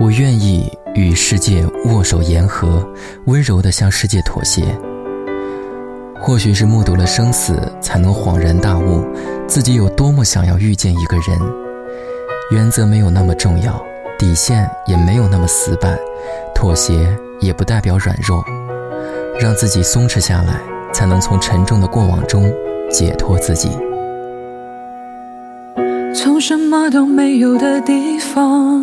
我愿意与世界握手言和，温柔地向世界妥协。或许是目睹了生死，才能恍然大悟，自己有多么想要遇见一个人。原则没有那么重要，底线也没有那么死板，妥协也不代表软弱，让自己松弛下来，才能从沉重的过往中解脱自己。从什么都没有的地方。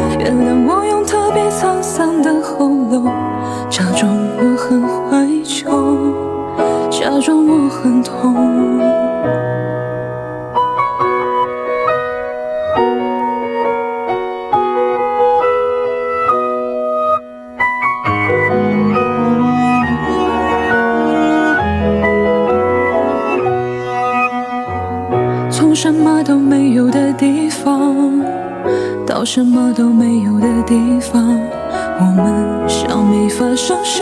装我很痛。从什么都没有的地方，到什么都没有的地方，我们像没发生事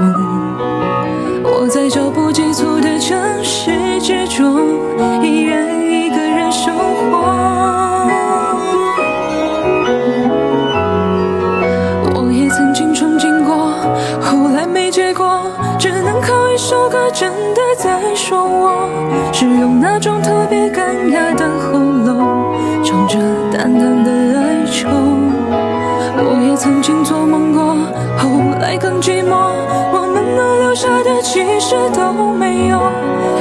的在说我，是用那种特别干哑的喉咙，唱着淡淡的哀愁。我也曾经做梦过，后来更寂寞，我们能留下的其实都没有。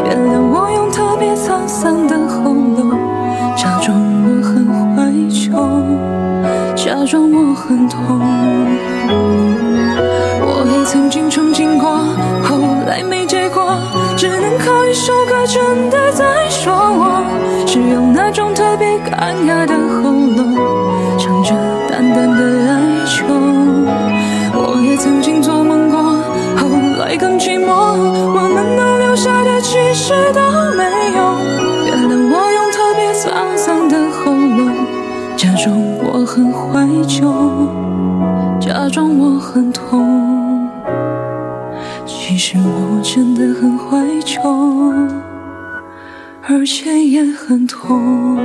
原谅我用特别沧桑的喉咙，假装我很怀旧，假装我很痛。我也曾经憧憬过，后来没结果，这首歌真的在说我，是用那种特别干哑的喉咙，唱着淡淡的哀求。我也曾经做梦过，后来更寂寞，我们能留下的其实都没有。原谅我用特别沧桑的喉咙，假装我很怀旧，假装我很痛。其实我真的很怀旧，而且也很痛。